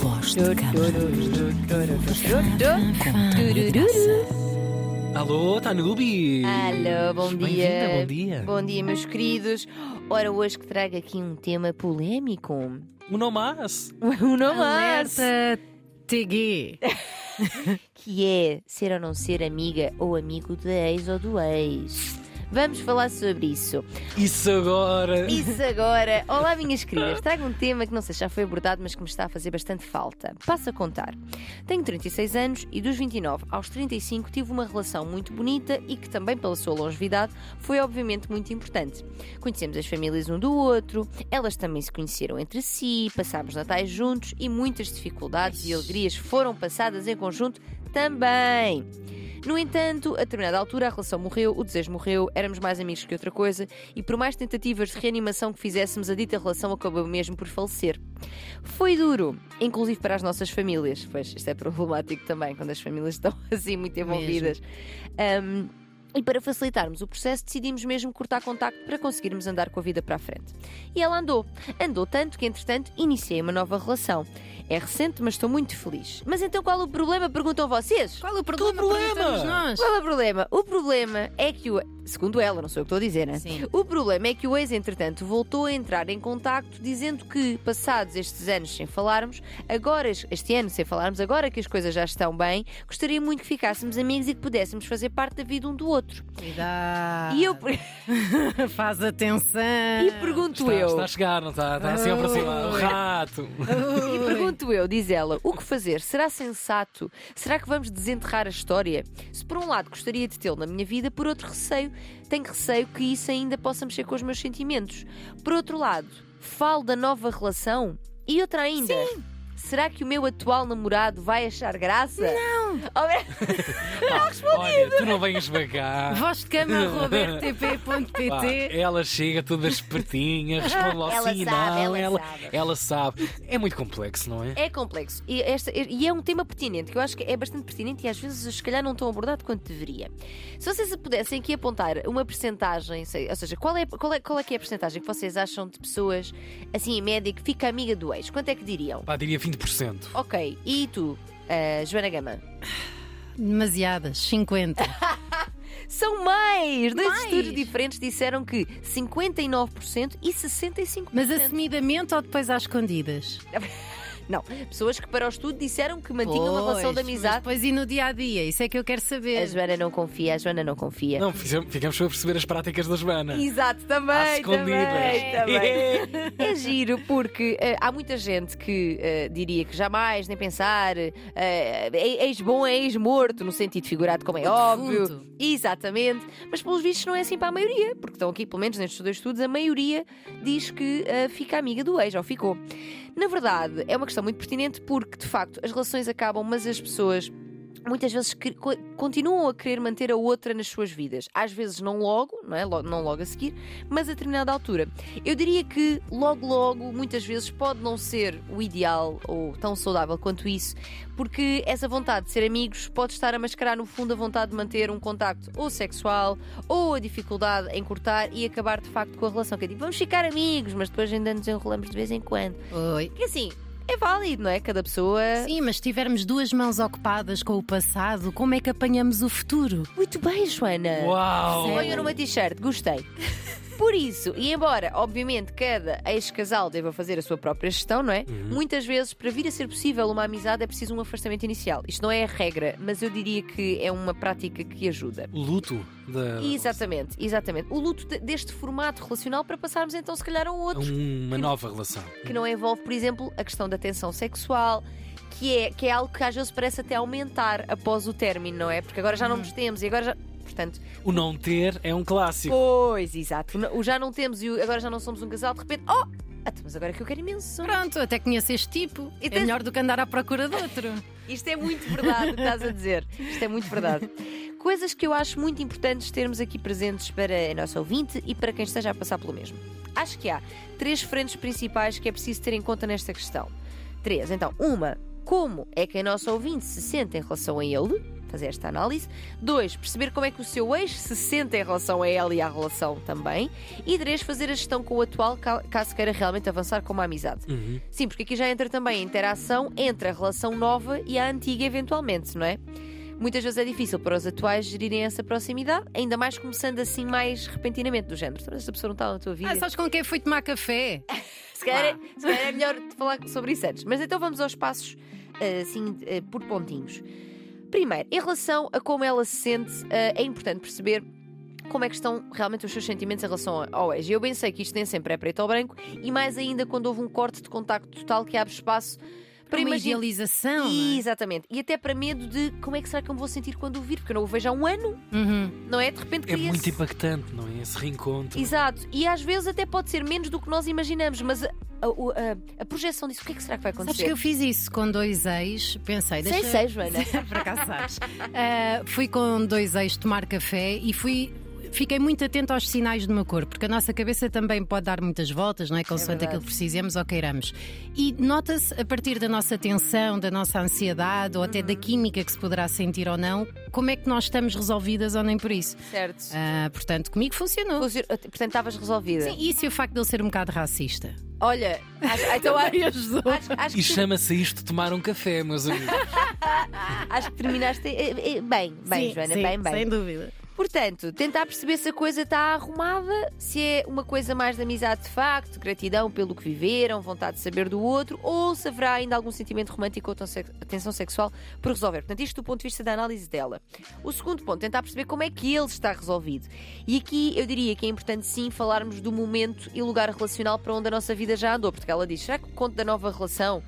Voz de Alô, Tanubi! Alô, bom Bem-vinda, dia. bom dia. Bom dia, meus queridos. Ora, hoje que trago aqui um tema polémico. Um mais. Um não mais. Alerta TG. Que é ser ou não ser amiga ou amigo de ex ou do ex. Vamos falar sobre isso. Isso agora. Isso agora. Olá, minhas queridas. Trago um tema que não sei se já foi abordado, mas que me está a fazer bastante falta. Passo a contar. Tenho 36 anos e dos 29 aos 35 tive uma relação muito bonita e que também, pela sua longevidade, foi obviamente muito importante. Conhecemos as famílias um do outro, elas também se conheceram entre si, passámos natais juntos e muitas dificuldades e alegrias foram passadas em conjunto também. No entanto, a determinada altura a relação morreu, o desejo morreu, éramos mais amigos que outra coisa e por mais tentativas de reanimação que fizéssemos, a dita relação acabou mesmo por falecer. Foi duro, inclusive para as nossas famílias. Pois, isto é problemático também, quando as famílias estão assim muito envolvidas. Um, e para facilitarmos o processo, decidimos mesmo cortar contacto para conseguirmos andar com a vida para a frente. E ela andou. Andou tanto que, entretanto, iniciei uma nova relação. É recente, mas estou muito feliz. Mas então qual o problema? Perguntam vocês. Qual o problema? problema? Perguntamos nós. Qual é o problema? O problema é que o. Segundo ela, não sou eu que estou a dizer, né? Sim. O problema é que o ex, entretanto, voltou a entrar em contacto dizendo que, passados estes anos sem falarmos, agora, este ano sem falarmos, agora que as coisas já estão bem, gostaria muito que ficássemos amigos e que pudéssemos fazer parte da vida um do outro. Cuidado. E eu. Faz atenção. E pergunto Está, eu. está a chegar, não está? Está assim a aproximar. O rato. E pergunto eu, diz ela, o que fazer? Será sensato? Será que vamos desenterrar a história? Se por um lado gostaria de tê-lo na minha vida, por outro receio, tenho receio que isso ainda possa mexer com os meus sentimentos. Por outro lado, falo da nova relação e outra ainda. Será que o meu atual namorado vai achar graça? Não! Olha, tu não venhas para cá. Voz de cama, Pá, robertpt.pt. ela chega toda espertinha, responde logo Ela sim, sabe, não, ela ela, sabe. ela sabe. É muito complexo, não é? É complexo e, esta- e é um tema pertinente, que eu acho que é bastante pertinente e às vezes se calhar não tão abordado quanto deveria. Se vocês pudessem aqui apontar uma percentagem, ou seja, qual é, qual, é, qual é que é a percentagem que vocês acham de pessoas, assim em média, que fica amiga do ex? Quanto é que diriam? Pá, diria 20%. Ok, e tu, eh, Joana Gama? Demasiadas. 50. São mais! Dois Mais? estudos diferentes disseram que 59% e 65%. Mas assumidamente ou depois às escondidas? Não, pessoas que para o estudo disseram que mantinham uma relação de Pois, mas amizade. Depois e no dia a dia? Isso é que eu quero A saber. Joana não confia, a Joana não confia. Não, fizemos- ficamos para perceber as práticas da Joana. Exato, Às também, escondidas. também, também. É giro porque eh, há muita gente que eh, diria que jamais, nem pensar, eh, é ex-bom é ex-morto, no sentido figurado, como é O óbvio. defunto. Exatamente. Mas pelos vistos não é assim para a maioria, porque estão aqui, pelo menos nestes dois estudos, a maioria diz que eh, fica amiga do ex, ou ficou. Na verdade, é uma questão muito pertinente porque, de facto, as relações acabam, mas as pessoas muitas vezes continuam a querer manter a outra nas suas vidas. Às vezes não logo, não é? Não logo a seguir, mas a determinada altura. Eu diria que logo, logo, muitas vezes pode não ser o ideal ou tão saudável quanto isso, porque essa vontade de ser amigos pode estar a mascarar, no fundo, a vontade de manter um contacto ou sexual ou a dificuldade em cortar e acabar de facto com a relação. Que é tipo, vamos ficar amigos, mas depois ainda nos enrolamos de vez em quando. Oi. Que assim, é válido, não é? Cada pessoa. Sim, mas se tivermos duas mãos ocupadas com o passado, como é que apanhamos o futuro? Muito bem, Joana. Uau! Ponho numa t-shirt, gostei. Por isso, e embora, obviamente, cada ex-casal deva fazer a sua própria gestão, não é? Muitas vezes, para vir a ser possível uma amizade, é preciso um afastamento inicial. Isto não é a regra, mas eu diria que é uma prática que ajuda. O luto da. Exatamente, exatamente. O luto de- deste formato relacional para passarmos então, se calhar, a um outro Uma nova relação. que não envolve, por exemplo, a questão da tensão sexual. Que é, que é algo que às vezes parece até aumentar após o término, não é? Porque agora já não nos temos e agora já. Portanto, O não ter é um clássico. Pois, exato. O já não temos e agora já não somos um casal, de repente, oh! então, Mas agora é que eu quero imenso. Pronto, até conheço este tipo. E É tens- melhor do que andar à procura de outro. Isto é muito verdade estás a dizer. Isto é muito verdade. Coisas que eu acho muito importantes termos aqui presentes para a nossa ouvinte e para quem esteja a passar pelo mesmo. Acho que há três frentes principais que é preciso ter em conta nesta questão. Três. Então, uma, como é que a nossa ouvinte se sente em relação a ele? Fazer esta análise. Dois, perceber como é que o seu ex se sente em relação a ela e à relação também. E três, fazer a gestão com o atual, ca- caso queira realmente avançar com uma amizade. Uhum. Sim, porque aqui já entra também a interação entre a relação nova e a antiga, eventualmente, não é? Muitas vezes é difícil para os atuais gerirem essa proximidade, ainda mais começando assim mais repentinamente, do género. "Então, Esta pessoa não está na tua vida. Ah, sabes com quem fui tomar café? Se calhar, é- se calhar é melhor falar sobre isso antes. Mas então vamos aos passos, eh, assim, eh, por pontinhos. Primeiro, em relação a como ela se sente, eh, é importante perceber como é que estão realmente os seus sentimentos em relação ao ex. Eu bem sei que isto nem sempre é preto ou branco, e mais ainda quando houve um corte de contacto total que abre espaço para Uma imaginar. idealização. não é? Exatamente. E até para medo de como é que será que eu me vou sentir quando o vir, porque eu não o vejo há um ano, Uhum. não é? De repente É muito impactante, não é? Esse reencontro. Exato. E às vezes até pode ser menos do que nós imaginamos, mas a, a- a- projeção disso, o que é que será que vai Sabes acontecer? que eu fiz isso com dois ex, pensei, Sei, deixa... sei, Joana. Por acaso sabes. Ah, fui com dois ex tomar café e fui. Fiquei muito atento aos sinais do meu corpo, porque a nossa cabeça também pode dar muitas voltas, não é? Consoante verdade. aquilo que precisemos ou queiramos. E nota-se, a partir da nossa tensão, da nossa ansiedade ou até Uhum. da química que se poderá sentir ou não, como é que nós estamos resolvidas ou nem por isso. Certo. Ah, portanto, comigo funcionou. Portanto, estavas resolvida. Sim, isso e o facto de ele ser um bocado racista. Olha, acho, então, ajudou. acho, acho E que, chama-se isto tomar um café, meus amigos. acho que terminaste eh, eh, bem, bem, Sim, Joana, sim, bem, bem. Sem dúvida. Portanto, tentar perceber se a coisa está arrumada, se é uma coisa mais de amizade de facto, gratidão pelo que viveram, vontade de saber do outro, ou se haverá ainda algum sentimento romântico ou atenção sexual por resolver. Portanto, isto do ponto de vista da análise dela. O segundo ponto, tentar perceber como é que ele está resolvido. E aqui eu diria que é importante sim falarmos do momento e lugar relacional para onde a nossa vida já andou, porque ela diz: será que o conto da nova relação?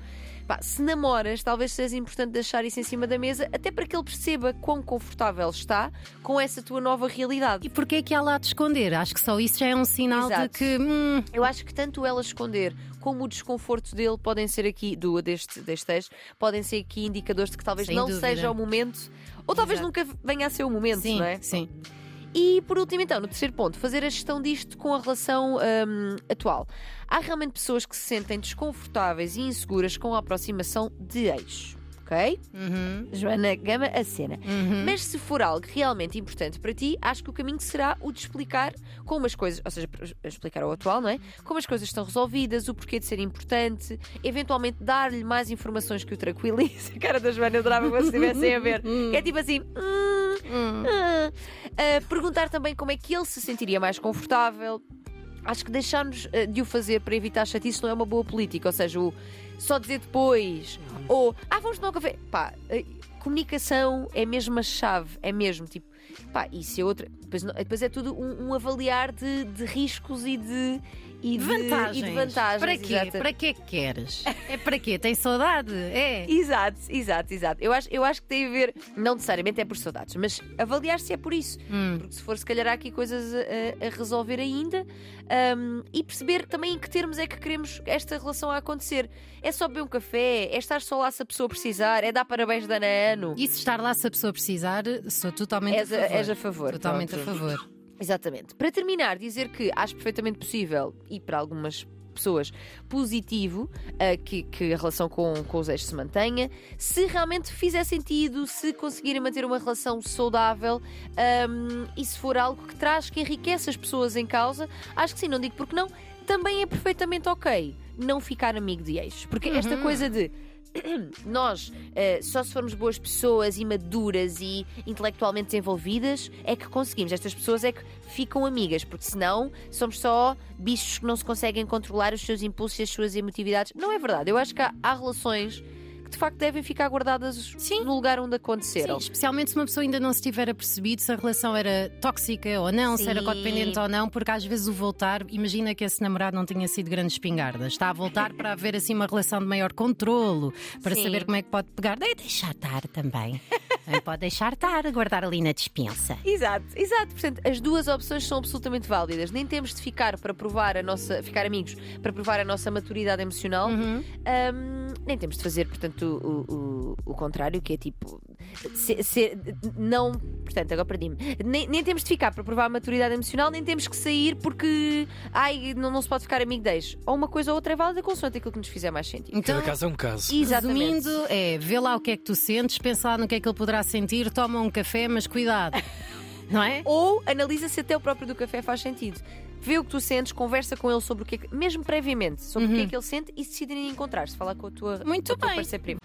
Pá, se namoras, talvez seja importante deixar isso em cima da mesa, até para que ele perceba quão confortável está com essa tua nova realidade. E porquê é que há lá de esconder? Acho que só isso já é um sinal Exato. de que. hum, Eu acho que tanto ela esconder como o desconforto dele podem ser aqui, do, deste, deste ex, podem ser aqui indicadores de que talvez Sem não dúvida. seja o momento, ou talvez Exato. nunca venha a ser o momento, sim, não é? sim. E por último, então, no terceiro ponto, fazer a gestão disto com a relação hum, atual. Há realmente pessoas que se sentem desconfortáveis e inseguras com a aproximação de ex. Ok? Uhum, Joana Gama, a cena. uhum. Mas se for algo realmente importante para ti, acho que o caminho será o de explicar como as coisas, ou seja, explicar ao atual, não é? Como as coisas estão resolvidas, o porquê de ser importante, eventualmente dar-lhe mais informações que o tranquilize. A cara da Joana eu adorava que vocês estivessem a ver. Que é tipo assim. "Hum, Hum. ah." Ah, perguntar também como é que ele se sentiria mais confortável. Acho que deixar-nos ah, de o fazer para evitar chatice não é uma boa política, ou seja, o só dizer depois, ou ah, vamos tomar um café. Pá, ah, comunicação é mesmo a chave, é mesmo tipo, pá, isso é outra. Depois, depois é tudo um, um avaliar de, de riscos e de, e de Vantagens. E de vantagens Para quê? exato. Para que queres? É para quê? Tem saudade? É. Exato, exato, exato. Eu acho, eu acho que tem a ver, não necessariamente é por saudades, mas avaliar se é por isso. Hum. Porque se for, se calhar há aqui coisas a, a resolver ainda um, e perceber também em que termos é que queremos esta relação a acontecer. É só beber um café, é estar só lá se a pessoa precisar, é dar parabéns de ano a ano. E se estar lá se a pessoa precisar, sou totalmente És a a, favor. és a favor. Totalmente pronto. a favor. Exatamente. Para terminar, dizer que acho perfeitamente possível e para algumas pessoas positivo ah, que, que a relação com, com os ex se mantenha, se realmente fizer sentido, se conseguirem manter uma relação saudável ahm, e se for algo que traz, que enriquece as pessoas em causa, acho que sim, não digo porque não, também é perfeitamente ok não ficar amigo de ex. Porque esta coisa de nós, eh, só se formos boas pessoas e maduras e intelectualmente desenvolvidas, é que conseguimos. Estas pessoas é que ficam amigas, porque senão somos só bichos que não se conseguem controlar os seus impulsos e as suas emotividades. Não é verdade. Eu acho que há, há relações que de facto devem ficar guardadas Sim. no lugar onde Sim, aconteceram. especialmente se uma pessoa ainda não se tiver apercebido se a relação era tóxica ou não, se era Sim. codependente ou não, porque às vezes o voltar, imagina que esse namorado não tinha sido grande espingarda, está a voltar para haver assim uma relação de maior controlo, para Sim. saber como é que pode pegar. Deve deixar estar também. Também pode deixar estar, guardar ali na dispensa. Exato, exato. Portanto, as duas opções são absolutamente válidas. Nem temos de ficar para provar a nossa, ficar amigos para provar a nossa maturidade emocional. Uhum. Ahm, nem temos de fazer, portanto, o, o, o contrário, que é tipo se- se- não. Portanto, agora perdi-me. Nem, nem temos de ficar para provar a maturidade emocional, nem temos que sair porque. Ai, não, não se pode ficar amigo deles. Ou uma coisa ou outra é válida consoante aquilo que nos fizer mais sentido. Então, Cada caso é um caso. Exatamente. resumindo, é vê lá o que é que tu sentes, pensa lá no que é que ele poderá sentir, toma um café, mas cuidado. Não é? Ou analisa se até o próprio do café faz sentido. Vê o que tu sentes, conversa com ele sobre o que é que, mesmo previamente, sobre o que é que ele sente e se decidirem encontrar-se, falar com a tua, Muito com a tua bem. parceira prima.